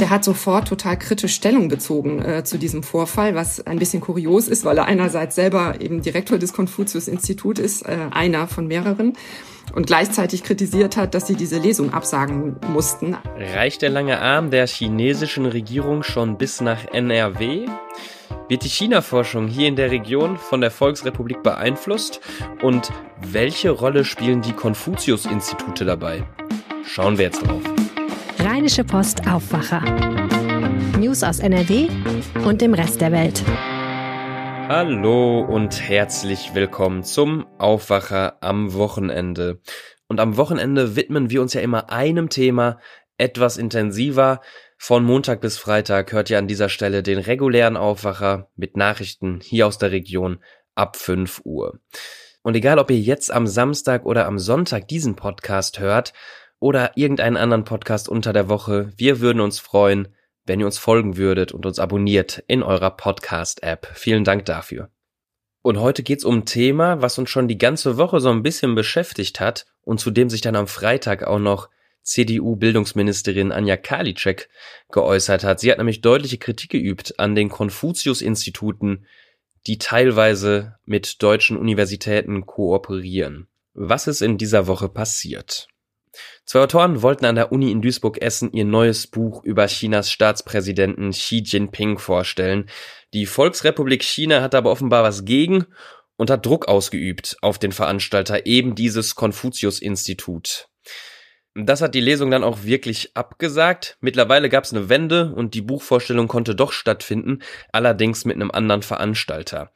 Der hat sofort total kritisch Stellung bezogen äh, zu diesem Vorfall, was ein bisschen kurios ist, weil er einerseits selber eben Direktor des Konfuzius-Instituts ist, äh, einer von mehreren, und gleichzeitig kritisiert hat, dass sie diese Lesung absagen mussten. Reicht der lange Arm der chinesischen Regierung schon bis nach NRW? Wird die China-Forschung hier in der Region von der Volksrepublik beeinflusst? Und welche Rolle spielen die Konfuzius-Institute dabei? Schauen wir jetzt drauf. Rheinische Post Aufwacher. News aus NRW und dem Rest der Welt. Hallo und herzlich willkommen zum Aufwacher am Wochenende. Und am Wochenende widmen wir uns ja immer einem Thema etwas intensiver. Von Montag bis Freitag hört ihr an dieser Stelle den regulären Aufwacher mit Nachrichten hier aus der Region ab 5 Uhr. Und egal, ob ihr jetzt am Samstag oder am Sonntag diesen Podcast hört, oder irgendeinen anderen Podcast unter der Woche. Wir würden uns freuen, wenn ihr uns folgen würdet und uns abonniert in eurer Podcast-App. Vielen Dank dafür. Und heute geht's um ein Thema, was uns schon die ganze Woche so ein bisschen beschäftigt hat und zu dem sich dann am Freitag auch noch CDU-Bildungsministerin Anja Karliczek geäußert hat. Sie hat nämlich deutliche Kritik geübt an den Konfuzius-Instituten, die teilweise mit deutschen Universitäten kooperieren. Was ist in dieser Woche passiert? Zwei Autoren wollten an der Uni in Duisburg-Essen ihr neues Buch über Chinas Staatspräsidenten Xi Jinping vorstellen. Die Volksrepublik China hat aber offenbar was gegen und hat Druck ausgeübt auf den Veranstalter eben dieses Konfuzius-Institut. Das hat die Lesung dann auch wirklich abgesagt. Mittlerweile gab es eine Wende und die Buchvorstellung konnte doch stattfinden, allerdings mit einem anderen Veranstalter.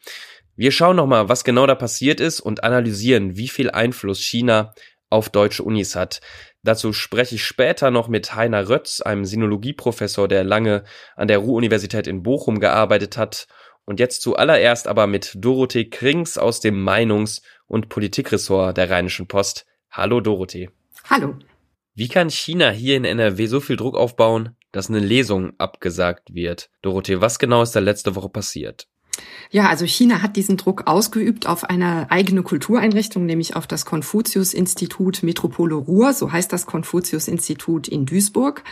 Wir schauen nochmal, was genau da passiert ist und analysieren, wie viel Einfluss China auf deutsche Unis hat. Dazu spreche ich später noch mit Heiner Rötz, einem Sinologieprofessor, der lange an der Ruhr-Universität in Bochum gearbeitet hat. Und jetzt zuallererst aber mit Dorothee Krings aus dem Meinungs- und Politikressort der Rheinischen Post. Hallo Dorothee. Hallo. Wie kann China hier in NRW so viel Druck aufbauen, dass eine Lesung abgesagt wird? Dorothee, was genau ist da letzte Woche passiert? Ja, also China hat diesen Druck ausgeübt auf eine eigene Kultureinrichtung, nämlich auf das Konfuzius-Institut Metropole Ruhr, so heißt das Konfuzius-Institut in Duisburg.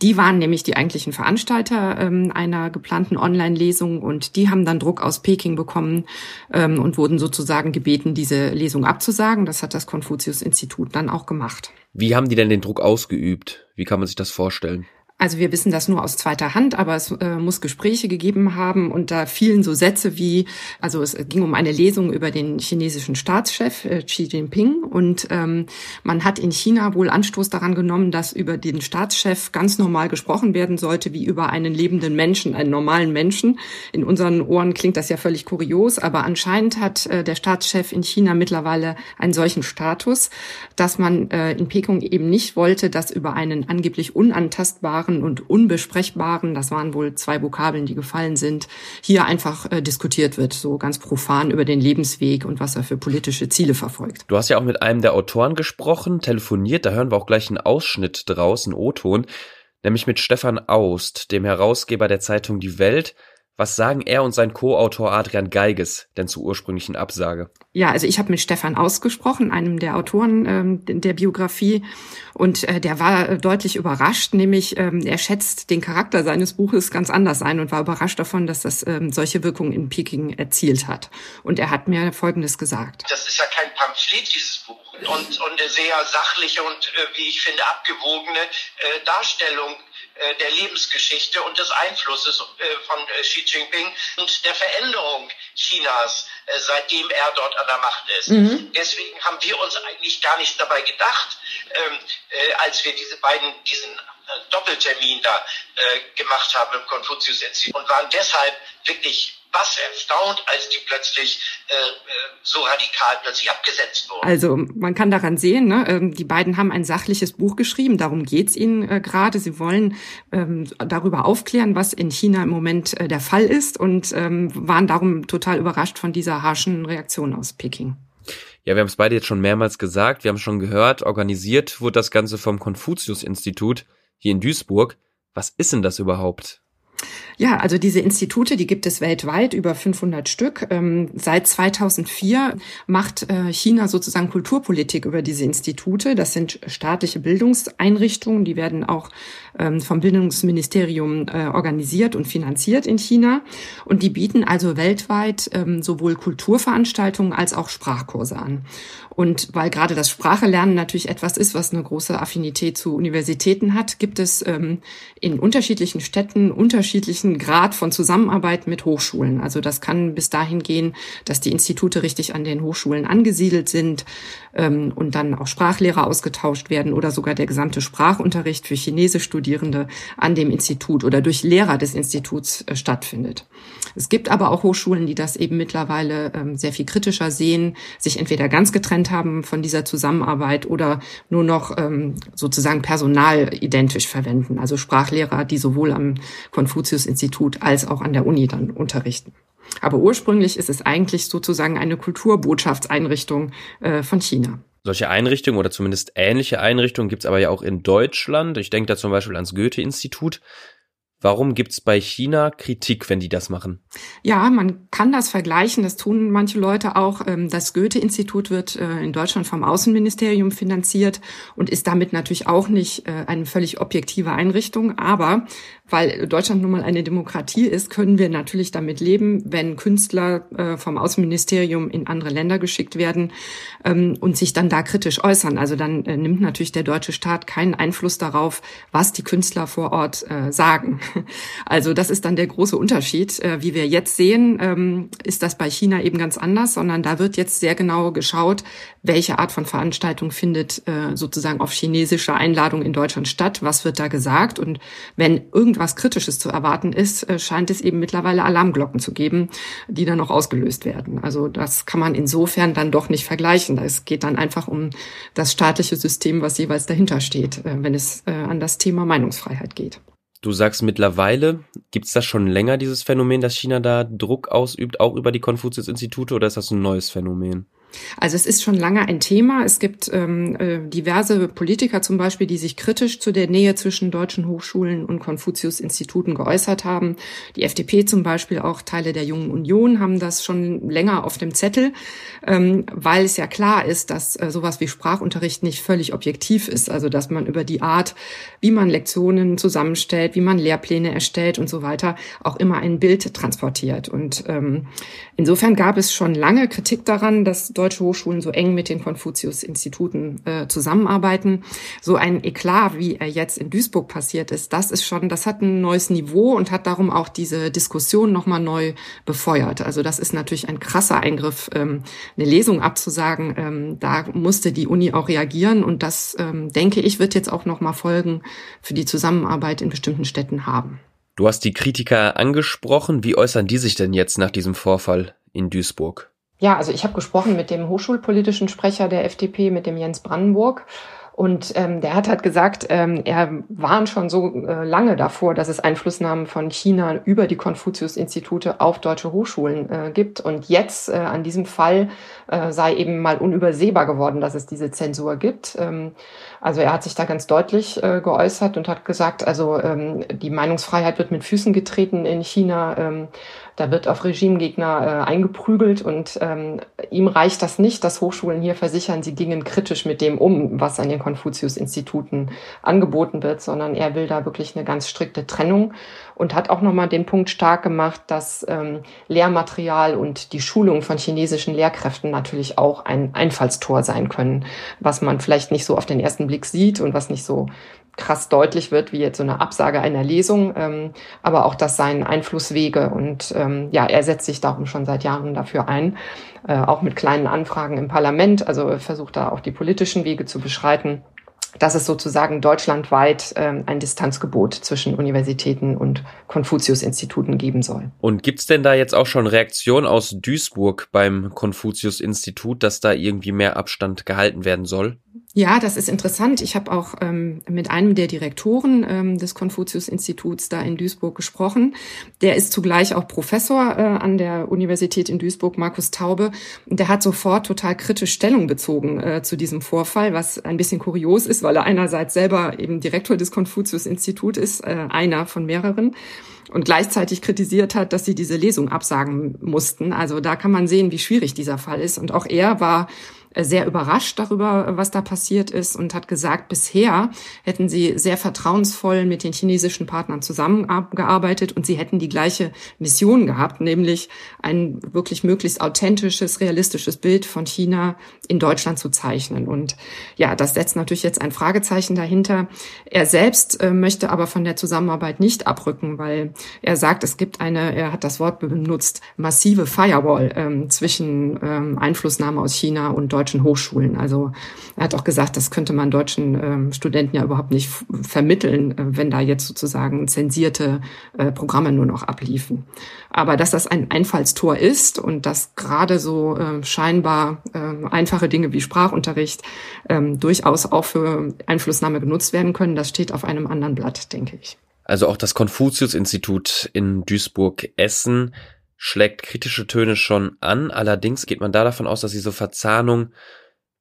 Die waren nämlich die eigentlichen Veranstalter ähm, einer geplanten Online-Lesung und die haben dann Druck aus Peking bekommen ähm, und wurden sozusagen gebeten, diese Lesung abzusagen. Das hat das Konfuzius-Institut dann auch gemacht. Wie haben die denn den Druck ausgeübt? Wie kann man sich das vorstellen? Also wir wissen das nur aus zweiter Hand, aber es äh, muss Gespräche gegeben haben und da fielen so Sätze wie, also es ging um eine Lesung über den chinesischen Staatschef äh, Xi Jinping und ähm, man hat in China wohl Anstoß daran genommen, dass über den Staatschef ganz normal gesprochen werden sollte, wie über einen lebenden Menschen, einen normalen Menschen. In unseren Ohren klingt das ja völlig kurios, aber anscheinend hat äh, der Staatschef in China mittlerweile einen solchen Status, dass man äh, in Peking eben nicht wollte, dass über einen angeblich unantastbaren Unklaren und Unbesprechbaren, das waren wohl zwei Vokabeln, die gefallen sind, hier einfach äh, diskutiert wird, so ganz profan über den Lebensweg und was er für politische Ziele verfolgt. Du hast ja auch mit einem der Autoren gesprochen, telefoniert, da hören wir auch gleich einen Ausschnitt draus, einen O-Ton, nämlich mit Stefan Aust, dem Herausgeber der Zeitung Die Welt, was sagen er und sein Co-Autor Adrian Geiges denn zur ursprünglichen Absage? Ja, also ich habe mit Stefan ausgesprochen, einem der Autoren ähm, der Biografie, und äh, der war äh, deutlich überrascht, nämlich ähm, er schätzt den Charakter seines Buches ganz anders ein und war überrascht davon, dass das ähm, solche Wirkungen in Peking erzielt hat. Und er hat mir Folgendes gesagt. Das ist ja kein Pamphlet, dieses Buch, und, und eine sehr sachliche und, äh, wie ich finde, abgewogene äh, Darstellung der Lebensgeschichte und des Einflusses äh, von äh, Xi Jinping und der Veränderung Chinas, seitdem er dort an der Macht ist. Mhm. Deswegen haben wir uns eigentlich gar nicht dabei gedacht, ähm, als wir diese beiden, diesen Doppeltermin da gemacht haben im Konfuzius-Institut und waren deshalb wirklich was erstaunt, als die plötzlich äh, äh, so radikal plötzlich abgesetzt wurden. Also man kann daran sehen, ne, ähm, die beiden haben ein sachliches Buch geschrieben, darum geht's ihnen äh, gerade. Sie wollen ähm, darüber aufklären, was in China im Moment äh, der Fall ist und ähm, waren darum total überrascht von dieser harschen Reaktion aus Peking. Ja, wir haben es beide jetzt schon mehrmals gesagt, wir haben schon gehört, organisiert wurde das Ganze vom Konfuzius-Institut hier in Duisburg. Was ist denn das überhaupt? Ja, also diese Institute, die gibt es weltweit, über 500 Stück. Ähm, seit 2004 macht äh, China sozusagen Kulturpolitik über diese Institute. Das sind staatliche Bildungseinrichtungen, die werden auch vom Bildungsministerium äh, organisiert und finanziert in China. Und die bieten also weltweit ähm, sowohl Kulturveranstaltungen als auch Sprachkurse an. Und weil gerade das Sprachelernen natürlich etwas ist, was eine große Affinität zu Universitäten hat, gibt es ähm, in unterschiedlichen Städten unterschiedlichen Grad von Zusammenarbeit mit Hochschulen. Also das kann bis dahin gehen, dass die Institute richtig an den Hochschulen angesiedelt sind ähm, und dann auch Sprachlehrer ausgetauscht werden oder sogar der gesamte Sprachunterricht für Chinesischstudierende an dem Institut oder durch Lehrer des Instituts äh, stattfindet. Es gibt aber auch Hochschulen, die das eben mittlerweile ähm, sehr viel kritischer sehen, sich entweder ganz getrennt haben von dieser Zusammenarbeit oder nur noch ähm, sozusagen Personal identisch verwenden, also Sprachlehrer, die sowohl am Konfuzius-Institut als auch an der Uni dann unterrichten. Aber ursprünglich ist es eigentlich sozusagen eine Kulturbotschaftseinrichtung äh, von China. Solche Einrichtungen oder zumindest ähnliche Einrichtungen gibt es aber ja auch in Deutschland. Ich denke da zum Beispiel ans Goethe-Institut. Warum gibt's bei China Kritik, wenn die das machen? Ja, man kann das vergleichen. Das tun manche Leute auch. Ähm, das Goethe-Institut wird äh, in Deutschland vom Außenministerium finanziert und ist damit natürlich auch nicht äh, eine völlig objektive Einrichtung. Aber weil Deutschland nun mal eine Demokratie ist, können wir natürlich damit leben, wenn Künstler äh, vom Außenministerium in andere Länder geschickt werden ähm, und sich dann da kritisch äußern. Also dann nimmt natürlich der deutsche Staat keinen Einfluss darauf, was die Künstler vor Ort sagen. Also das ist dann der große Unterschied. Äh, wie wir jetzt sehen, ähm, ist das bei China eben ganz anders, sondern da wird jetzt sehr genau geschaut, welche Art von Veranstaltung findet äh, sozusagen auf chinesische Einladung in Deutschland statt, was wird da gesagt und wenn irgendwas was Kritisches zu erwarten ist, äh, scheint es eben mittlerweile Alarmglocken zu geben, die dann noch ausgelöst werden. Also das kann man insofern dann doch nicht vergleichen. Es geht dann einfach um das staatliche System, was jeweils dahinter steht, wenn es an das Thema Meinungsfreiheit geht. Du sagst mittlerweile, gibt es das schon länger, dieses Phänomen, dass China da Druck ausübt, auch über die Konfuzius-Institute, oder ist das ein neues Phänomen? Also es ist schon lange ein Thema. Es gibt ähm, äh, diverse Politiker zum Beispiel, die sich kritisch zu der Nähe zwischen deutschen Hochschulen und Konfuzius-Instituten geäußert haben. Die FDP zum Beispiel, auch Teile der Jungen Union haben das schon länger auf dem Zettel, ähm, weil es ja klar ist, dass äh, sowas wie Sprachunterricht nicht völlig objektiv ist. Also dass man über die Art, wie man Lektionen zusammenstellt, wie man Lehrpläne erstellt und so weiter, auch immer ein Bild transportiert. Und ähm, insofern gab es schon lange Kritik daran, dass deutsche Hochschulen so eng mit den Konfuzius-Instituten äh, zusammenarbeiten. So ein Eklat, wie er jetzt in Duisburg passiert ist, das ist schon, das hat ein neues Niveau und hat darum auch diese Diskussion nochmal neu befeuert. Also das ist natürlich ein krasser Eingriff, ähm, eine Lesung abzusagen. Ähm, da musste die Uni auch reagieren und das, ähm, denke ich, wird jetzt auch nochmal Folgen für die Zusammenarbeit in bestimmten Städten haben. Du hast die Kritiker angesprochen. Wie äußern die sich denn jetzt nach diesem Vorfall in Duisburg? Ja, also ich habe gesprochen mit dem hochschulpolitischen Sprecher der FDP, mit dem Jens Brandenburg. Und ähm, der hat halt gesagt, ähm, er warnt schon so äh, lange davor, dass es Einflussnahmen von China über die Konfuzius-Institute auf deutsche Hochschulen äh, gibt. Und jetzt äh, an diesem Fall äh, sei eben mal unübersehbar geworden, dass es diese Zensur gibt. Ähm, also er hat sich da ganz deutlich äh, geäußert und hat gesagt, also ähm, die Meinungsfreiheit wird mit Füßen getreten in China. Ähm, da wird auf Regimegegner äh, eingeprügelt und ähm, ihm reicht das nicht, dass Hochschulen hier versichern, sie gingen kritisch mit dem um, was an den Konfuzius-Instituten angeboten wird, sondern er will da wirklich eine ganz strikte Trennung und hat auch nochmal den Punkt stark gemacht, dass ähm, Lehrmaterial und die Schulung von chinesischen Lehrkräften natürlich auch ein Einfallstor sein können, was man vielleicht nicht so auf den ersten Blick sieht und was nicht so krass deutlich wird, wie jetzt so eine Absage einer Lesung, ähm, aber auch das seien Einflusswege und ähm, ja, er setzt sich darum schon seit Jahren dafür ein, äh, auch mit kleinen Anfragen im Parlament, also versucht da auch die politischen Wege zu beschreiten dass es sozusagen deutschlandweit ähm, ein Distanzgebot zwischen Universitäten und Konfuzius-Instituten geben soll. Und gibt's denn da jetzt auch schon Reaktionen aus Duisburg beim Konfuzius-Institut, dass da irgendwie mehr Abstand gehalten werden soll? Ja, das ist interessant. Ich habe auch ähm, mit einem der Direktoren ähm, des Konfuzius-Instituts da in Duisburg gesprochen. Der ist zugleich auch Professor äh, an der Universität in Duisburg, Markus Taube. Der hat sofort total kritisch Stellung bezogen äh, zu diesem Vorfall, was ein bisschen kurios ist, weil er einerseits selber eben Direktor des Konfuzius-Instituts ist, äh, einer von mehreren und gleichzeitig kritisiert hat, dass sie diese Lesung absagen mussten. Also da kann man sehen, wie schwierig dieser Fall ist. Und auch er war sehr überrascht darüber, was da passiert ist und hat gesagt, bisher hätten sie sehr vertrauensvoll mit den chinesischen Partnern zusammengearbeitet und sie hätten die gleiche Mission gehabt, nämlich ein wirklich möglichst authentisches, realistisches Bild von China in Deutschland zu zeichnen. Und ja, das setzt natürlich jetzt ein Fragezeichen dahinter. Er selbst äh, möchte aber von der Zusammenarbeit nicht abrücken, weil er sagt, es gibt eine, er hat das Wort benutzt, massive Firewall ähm, zwischen ähm, Einflussnahme aus China und deutschen Hochschulen. Also er hat auch gesagt, das könnte man deutschen ähm, Studenten ja überhaupt nicht vermitteln, äh, wenn da jetzt sozusagen zensierte äh, Programme nur noch abliefen. Aber dass das ein Einfallstor ist und dass gerade so äh, scheinbar äh, einfache Dinge wie Sprachunterricht ähm, durchaus auch für Einflussnahme genutzt werden können, das steht auf einem anderen Blatt, denke ich. Also auch das Konfuzius-Institut in Duisburg-Essen schlägt kritische Töne schon an. Allerdings geht man da davon aus, dass diese Verzahnung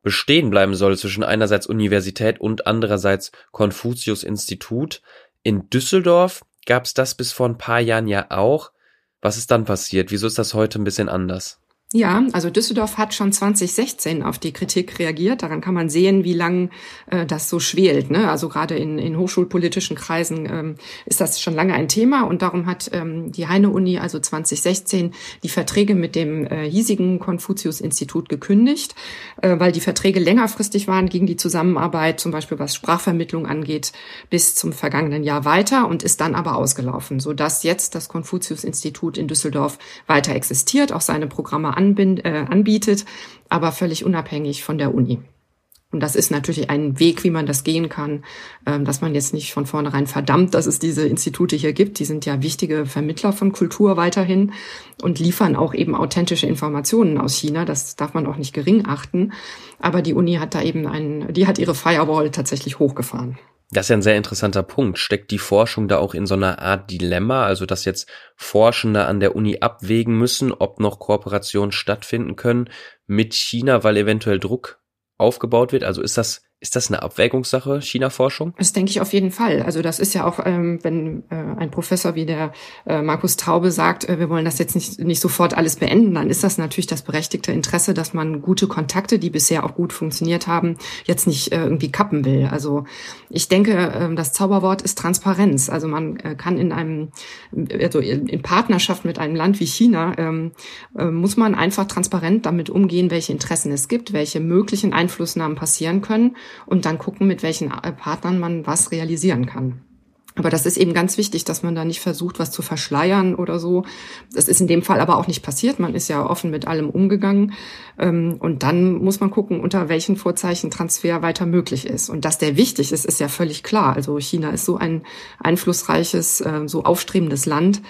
bestehen bleiben soll zwischen einerseits Universität und andererseits Konfuzius-Institut. In Düsseldorf gab es das bis vor ein paar Jahren ja auch. Was ist dann passiert? Wieso ist das heute ein bisschen anders? Ja, also Düsseldorf hat schon 2016 auf die Kritik reagiert. Daran kann man sehen, wie lang äh, das so schwelt. Ne? Also gerade in, in hochschulpolitischen Kreisen ähm, ist das schon lange ein Thema und darum hat ähm, die Heine-Uni also 2016 die Verträge mit dem äh, hiesigen Konfuzius-Institut gekündigt, äh, weil die Verträge längerfristig waren, ging die Zusammenarbeit, zum Beispiel was Sprachvermittlung angeht, bis zum vergangenen Jahr weiter und ist dann aber ausgelaufen, sodass jetzt das Konfuzius-Institut in Düsseldorf weiter existiert, auch seine Programme anbind, äh, anbietet, aber völlig unabhängig von der Uni. Und das ist natürlich ein Weg, wie man das gehen kann, ähm, dass man jetzt nicht von vornherein verdammt, dass es diese Institute hier gibt. Die sind ja wichtige Vermittler von Kultur weiterhin und liefern auch eben authentische Informationen aus China. Das darf man auch nicht gering achten. Aber die Uni hat da eben einen, die hat ihre Firewall tatsächlich hochgefahren. Das ist ja ein sehr interessanter Punkt. Steckt die Forschung da auch in so einer Art Dilemma, also dass jetzt Forschende an der Uni abwägen müssen, ob noch Kooperationen stattfinden können mit China, weil eventuell Druck aufgebaut wird? Also ist das ist das eine Abwägungssache, China-Forschung? Das denke ich auf jeden Fall. Also das ist ja auch, ähm, wenn äh, ein Professor wie der äh, Markus Taube sagt, äh, wir wollen das jetzt nicht, nicht sofort alles beenden, dann ist das natürlich das berechtigte Interesse, dass man gute Kontakte, die bisher auch gut funktioniert haben, jetzt nicht äh, irgendwie kappen will. Also ich denke, äh, das Zauberwort ist Transparenz. Also man äh, kann in einem, also in Partnerschaft mit einem Land wie China, ähm, äh, muss man einfach transparent damit umgehen, welche Interessen es gibt, welche möglichen Einflussnahmen passieren können und dann gucken, mit welchen äh, Partnern man was realisieren kann. Aber das ist eben ganz wichtig, dass man da nicht versucht, was zu verschleiern oder so. Das ist in dem Fall aber auch nicht passiert. Man ist ja offen mit allem umgegangen. Ähm, und dann muss man gucken, unter welchen Vorzeichen Transfer weiter möglich ist. Und dass der wichtig ist, ist ja völlig klar. Also China ist so ein einflussreiches, äh, so aufstrebendes Land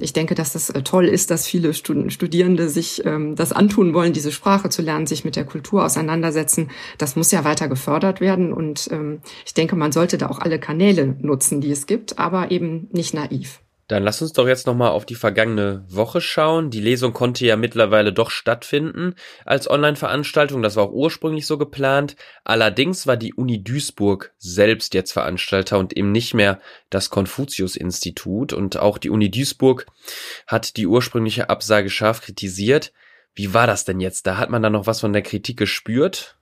ich denke, dass das äh, toll ist, dass viele Studierende sich ähm, das antun wollen, diese Sprache zu lernen, sich mit der Kultur auseinandersetzen. Das muss ja weiter gefördert werden. Und ähm, ich denke, man sollte da auch alle Kanäle nutzen, die es gibt, aber eben nicht naiv. Dann lass uns doch jetzt nochmal auf die vergangene Woche schauen. Die Lesung konnte ja mittlerweile doch stattfinden als Online-Veranstaltung. Das war auch ursprünglich so geplant. Allerdings war die Uni Duisburg selbst jetzt Veranstalter und eben nicht mehr das Konfuzius-Institut. Und auch die Uni Duisburg hat die ursprüngliche Absage scharf kritisiert. Wie war das denn jetzt? Da hat man da noch was von der Kritik gespürt?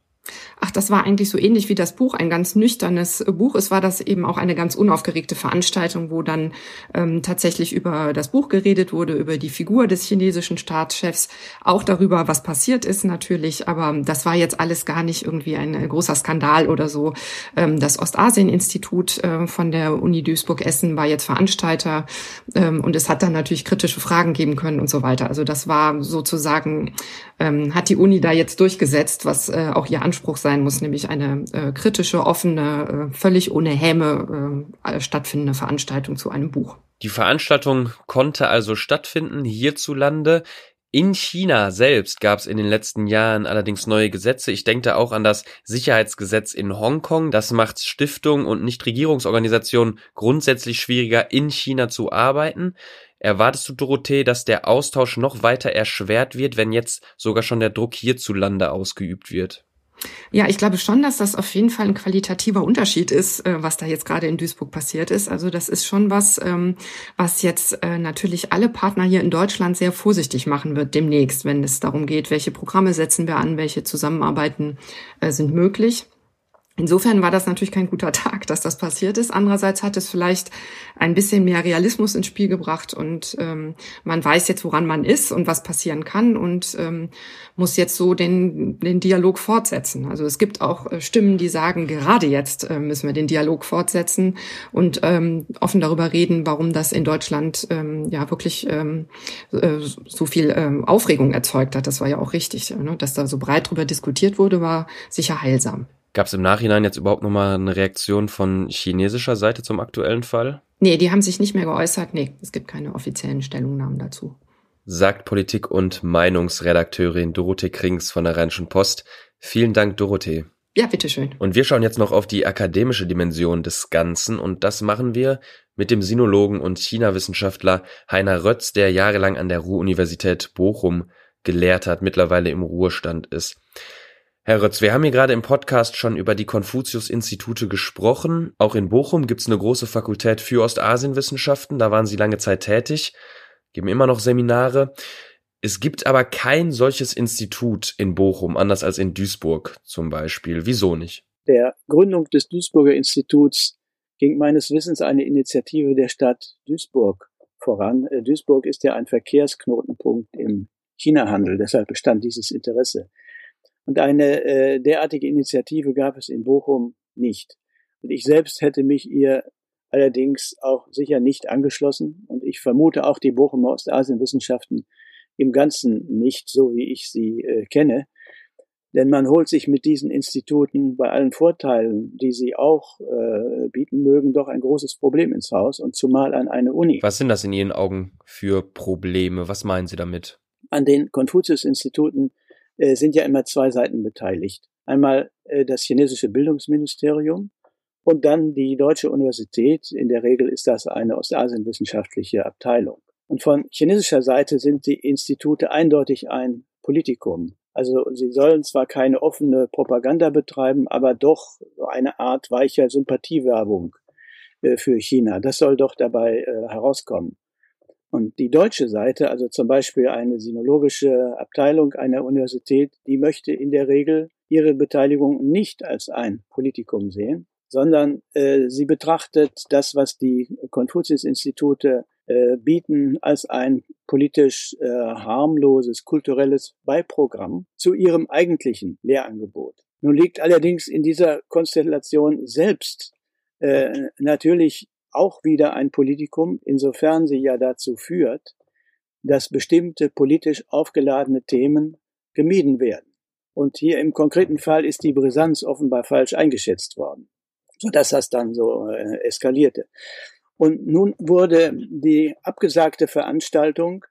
Ach, das war eigentlich so ähnlich wie das Buch, ein ganz nüchternes Buch. Es war das eben auch eine ganz unaufgeregte Veranstaltung, wo dann ähm, tatsächlich über das Buch geredet wurde, über die Figur des chinesischen Staatschefs, auch darüber, was passiert ist natürlich. Aber das war jetzt alles gar nicht irgendwie ein äh, großer Skandal oder so. Ähm, das Ostasien-Institut äh, von der Uni Duisburg-Essen war jetzt Veranstalter ähm, und es hat dann natürlich kritische Fragen geben können und so weiter. Also das war sozusagen, ähm, hat die Uni da jetzt durchgesetzt, was äh, auch ihr Anspruch sein muss, nämlich eine äh, kritische, offene, äh, völlig ohne Häme äh, stattfindende Veranstaltung zu einem Buch. Die Veranstaltung konnte also stattfinden hierzulande. In China selbst gab es in den letzten Jahren allerdings neue Gesetze. Ich denke da auch an das Sicherheitsgesetz in Hongkong. Das macht Stiftungen und Nichtregierungsorganisationen grundsätzlich schwieriger, in China zu arbeiten. Erwartest du, Dorothee, dass der Austausch noch weiter erschwert wird, wenn jetzt sogar schon der Druck hierzulande ausgeübt wird? Ja, ich glaube schon, dass das auf jeden Fall ein qualitativer Unterschied ist, äh, was da jetzt gerade in Duisburg passiert ist. Also das ist schon was, ähm, was jetzt äh, natürlich alle Partner hier in Deutschland sehr vorsichtig machen wird demnächst, wenn es darum geht, welche Programme setzen wir an, welche Zusammenarbeiten äh, sind möglich. Insofern war das natürlich kein guter Tag, dass das passiert ist. Andererseits hat es vielleicht ein bisschen mehr Realismus ins Spiel gebracht und ähm, man weiß jetzt, woran man ist und was passieren kann und ähm, muss jetzt so den, den Dialog fortsetzen. Also es gibt auch äh, Stimmen, die sagen, gerade jetzt äh, müssen wir den Dialog fortsetzen und ähm, offen darüber reden, warum das in Deutschland ähm, ja wirklich ähm, äh, so viel ähm, Aufregung erzeugt hat. Das war ja auch richtig, ne? dass da so breit drüber diskutiert wurde, war sicher heilsam. Gab es im Nachhinein jetzt überhaupt nochmal eine Reaktion von chinesischer Seite zum aktuellen Fall? Nee, die haben sich nicht mehr geäußert. Nee, es gibt keine offiziellen Stellungnahmen dazu. Sagt Politik- und Meinungsredakteurin Dorothee Krings von der Rheinischen Post. Vielen Dank, Dorothee. Ja, bitteschön. Und wir schauen jetzt noch auf die akademische Dimension des Ganzen und das machen wir mit dem Sinologen und China-Wissenschaftler Heiner Rötz, der jahrelang an der Ruhr-Universität Bochum gelehrt hat, mittlerweile im Ruhestand ist. Herr Rötz, wir haben hier gerade im Podcast schon über die Konfuzius-Institute gesprochen. Auch in Bochum gibt es eine große Fakultät für Ostasienwissenschaften. Da waren Sie lange Zeit tätig, geben immer noch Seminare. Es gibt aber kein solches Institut in Bochum, anders als in Duisburg zum Beispiel. Wieso nicht? Der Gründung des Duisburger Instituts ging meines Wissens eine Initiative der Stadt Duisburg voran. Äh, Duisburg ist ja ein Verkehrsknotenpunkt im China-Handel, deshalb bestand dieses Interesse. Und eine äh, derartige Initiative gab es in Bochum nicht. Und ich selbst hätte mich ihr allerdings auch sicher nicht angeschlossen. Und ich vermute auch die Bochumer Ostasienwissenschaften im Ganzen nicht, so wie ich sie äh, kenne. Denn man holt sich mit diesen Instituten bei allen Vorteilen, die sie auch äh, bieten mögen, doch ein großes Problem ins Haus und zumal an eine Uni. Was sind das in Ihren Augen für Probleme? Was meinen Sie damit? An den Konfuzius-Instituten äh, sind ja immer zwei Seiten beteiligt. Einmal äh, das chinesische Bildungsministerium und dann die deutsche Universität. In der Regel ist das eine ostasienwissenschaftliche Abteilung. Und von chinesischer Seite sind die Institute eindeutig ein Politikum. Also sie sollen zwar keine offene Propaganda betreiben, aber doch eine Art weicher Sympathiewerbung äh, für China. Das soll doch dabei äh, herauskommen. Und die deutsche Seite, also zum Beispiel eine sinologische Abteilung einer Universität, die möchte in der Regel ihre Beteiligung nicht als ein Politikum sehen, sondern äh, sie betrachtet das, was die Konfuzius-Institute äh, bieten, als ein politisch äh, harmloses kulturelles Beiprogramm zu ihrem eigentlichen Lehrangebot. Nun liegt allerdings in dieser Konstellation selbst äh, natürlich auch wieder ein Politikum, insofern sie ja dazu führt, dass bestimmte politisch aufgeladene Themen gemieden werden. Und hier im konkreten Fall ist die Brisanz offenbar falsch eingeschätzt worden, sodass das dann so äh, eskalierte. Und nun wurde die abgesagte Veranstaltung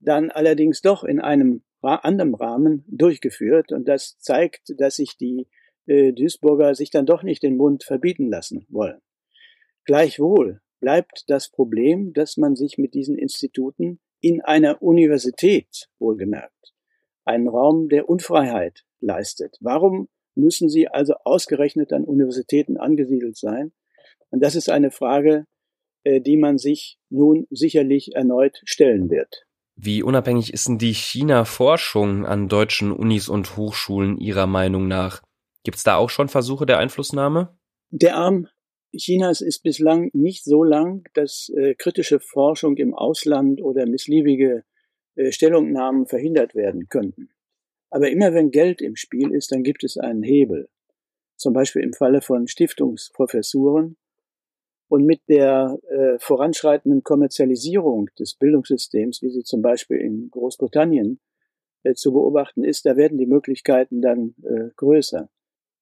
dann allerdings doch in einem anderen Rahmen durchgeführt und das zeigt, dass sich die äh, Duisburger sich dann doch nicht den Mund verbieten lassen wollen. Gleichwohl bleibt das Problem, dass man sich mit diesen Instituten in einer Universität, wohlgemerkt, einen Raum der Unfreiheit leistet. Warum müssen sie also ausgerechnet an Universitäten angesiedelt sein? Und das ist eine Frage, äh, die man sich nun sicherlich erneut stellen wird. Wie unabhängig ist denn die China-Forschung an deutschen Unis und Hochschulen Ihrer Meinung nach? Gibt es da auch schon Versuche der Einflussnahme? Der Arm Chinas ist bislang nicht so lang, dass äh, kritische Forschung im Ausland oder missliebige äh, Stellungnahmen verhindert werden könnten. Aber immer wenn Geld im Spiel ist, dann gibt es einen Hebel. Zum Beispiel im Falle von Stiftungsprofessuren. Und mit der äh, voranschreitenden Kommerzialisierung des Bildungssystems, wie sie zum Beispiel in Großbritannien äh, zu beobachten ist, da werden die Möglichkeiten dann äh, größer.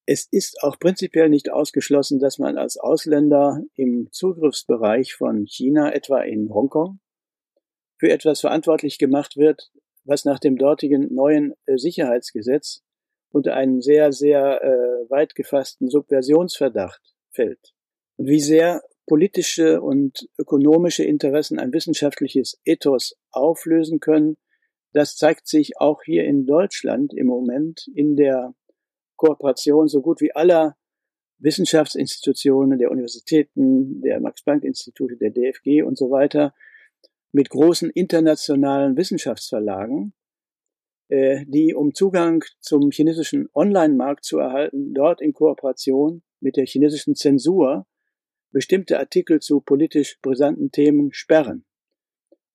Es ist auch prinzipiell nicht ausgeschlossen, dass man als Ausländer im Zugriffsbereich von China, etwa in Hongkong, für etwas verantwortlich gemacht wird, was nach dem dortigen neuen äh, Sicherheitsgesetz unter einen sehr, sehr äh, weit gefassten Subversionsverdacht fällt. Und wie sehr politische und ökonomische Interessen ein wissenschaftliches Ethos auflösen können, das zeigt sich auch hier in Deutschland im Moment in der Kooperation so gut wie aller Wissenschaftsinstitutionen, der Universitäten, der Max-Planck-Institute, der DFG und so weiter mit großen internationalen Wissenschaftsverlagen, äh, die, um Zugang zum chinesischen Online-Markt zu erhalten, dort in Kooperation mit der chinesischen Zensur bestimmte Artikel zu politisch brisanten Themen sperren.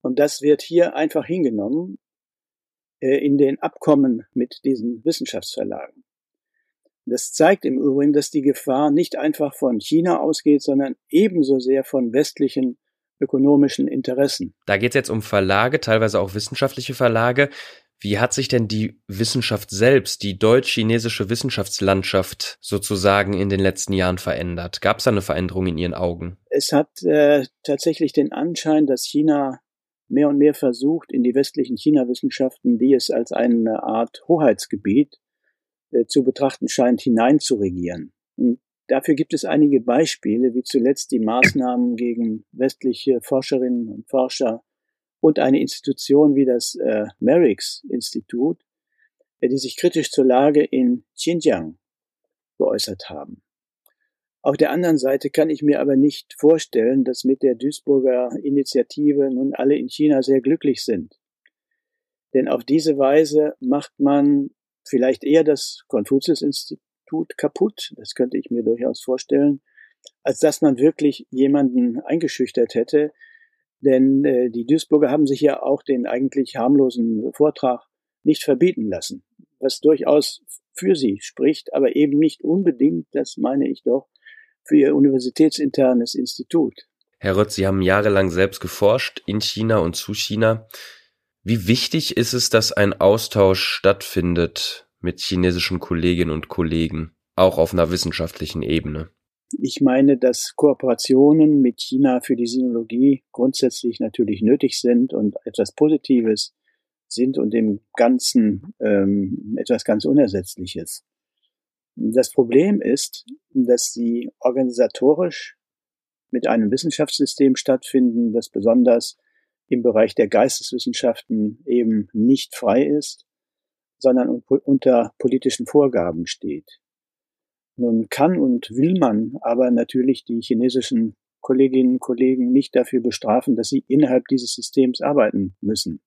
Und das wird hier einfach hingenommen äh, in den Abkommen mit diesen Wissenschaftsverlagen. Das zeigt im Übrigen, dass die Gefahr nicht einfach von China ausgeht, sondern ebenso sehr von westlichen ökonomischen Interessen. Da geht es jetzt um Verlage, teilweise auch wissenschaftliche Verlage. Wie hat sich denn die Wissenschaft selbst, die deutsch-chinesische Wissenschaftslandschaft sozusagen in den letzten Jahren verändert? Gab es da eine Veränderung in Ihren Augen? Es hat äh, tatsächlich den Anschein, dass China mehr und mehr versucht, in die westlichen China-Wissenschaften, die es als eine Art Hoheitsgebiet äh, zu betrachten scheint, hineinzuregieren. Und dafür gibt es einige Beispiele, wie zuletzt die Maßnahmen gegen westliche Forscherinnen und Forscher und eine Institution wie das äh, Merix-Institut, äh, die sich kritisch zur Lage in Xinjiang geäußert haben. Auf der anderen Seite kann ich mir aber nicht vorstellen, dass mit der Duisburger Initiative nun alle in China sehr glücklich sind. Denn auf diese Weise macht man vielleicht eher das Konfuzius-Institut kaputt, das könnte ich mir durchaus vorstellen, als dass man wirklich jemanden eingeschüchtert hätte, denn äh, die Duisburger haben sich ja auch den eigentlich harmlosen Vortrag nicht verbieten lassen, was durchaus für sie spricht, aber eben nicht unbedingt, das meine ich doch, für ihr universitätsinternes Institut. Herr Rötz, Sie haben jahrelang selbst geforscht in China und zu China. Wie wichtig ist es, dass ein Austausch stattfindet mit chinesischen Kolleginnen und Kollegen, auch auf einer wissenschaftlichen Ebene? Ich meine, dass Kooperationen mit China für die Sinologie grundsätzlich natürlich nötig sind und etwas Positives sind und im Ganzen ähm, etwas ganz Unersetzliches. Das Problem ist, dass sie organisatorisch mit einem Wissenschaftssystem stattfinden, das besonders im Bereich der Geisteswissenschaften eben nicht frei ist, sondern unter politischen Vorgaben steht. Nun kann und will man aber natürlich die chinesischen Kolleginnen und Kollegen nicht dafür bestrafen, dass sie innerhalb dieses Systems arbeiten müssen.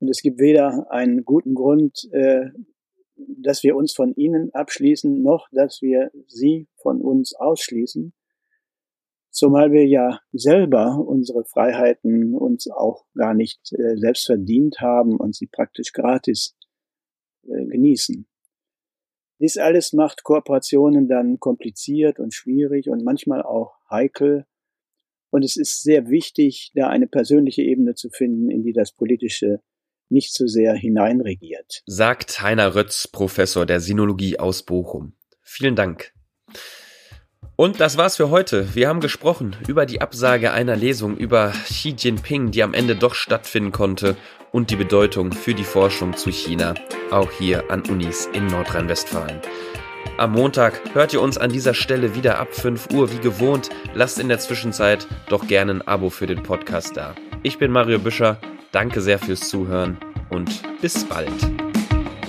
Und es gibt weder einen guten Grund, äh, dass wir uns von ihnen abschließen, noch dass wir sie von uns ausschließen, zumal wir ja selber unsere Freiheiten uns auch gar nicht äh, selbst verdient haben und sie praktisch gratis äh, genießen. Dies alles macht Kooperationen dann kompliziert und schwierig und manchmal auch heikel. Und es ist sehr wichtig, da eine persönliche Ebene zu finden, in die das Politische nicht zu so sehr hineinregiert. Sagt Heiner Rötz, Professor der Sinologie aus Bochum. Vielen Dank. Und das war's für heute. Wir haben gesprochen über die Absage einer Lesung über Xi Jinping, die am Ende doch stattfinden konnte und die Bedeutung für die Forschung zu China, auch hier an Unis in Nordrhein-Westfalen. Am Montag hört ihr uns an dieser Stelle wieder ab 5 Uhr wie gewohnt. Lasst in der Zwischenzeit doch gerne ein Abo für den Podcast da. Ich bin Mario Büscher, danke sehr fürs Zuhören und bis bald.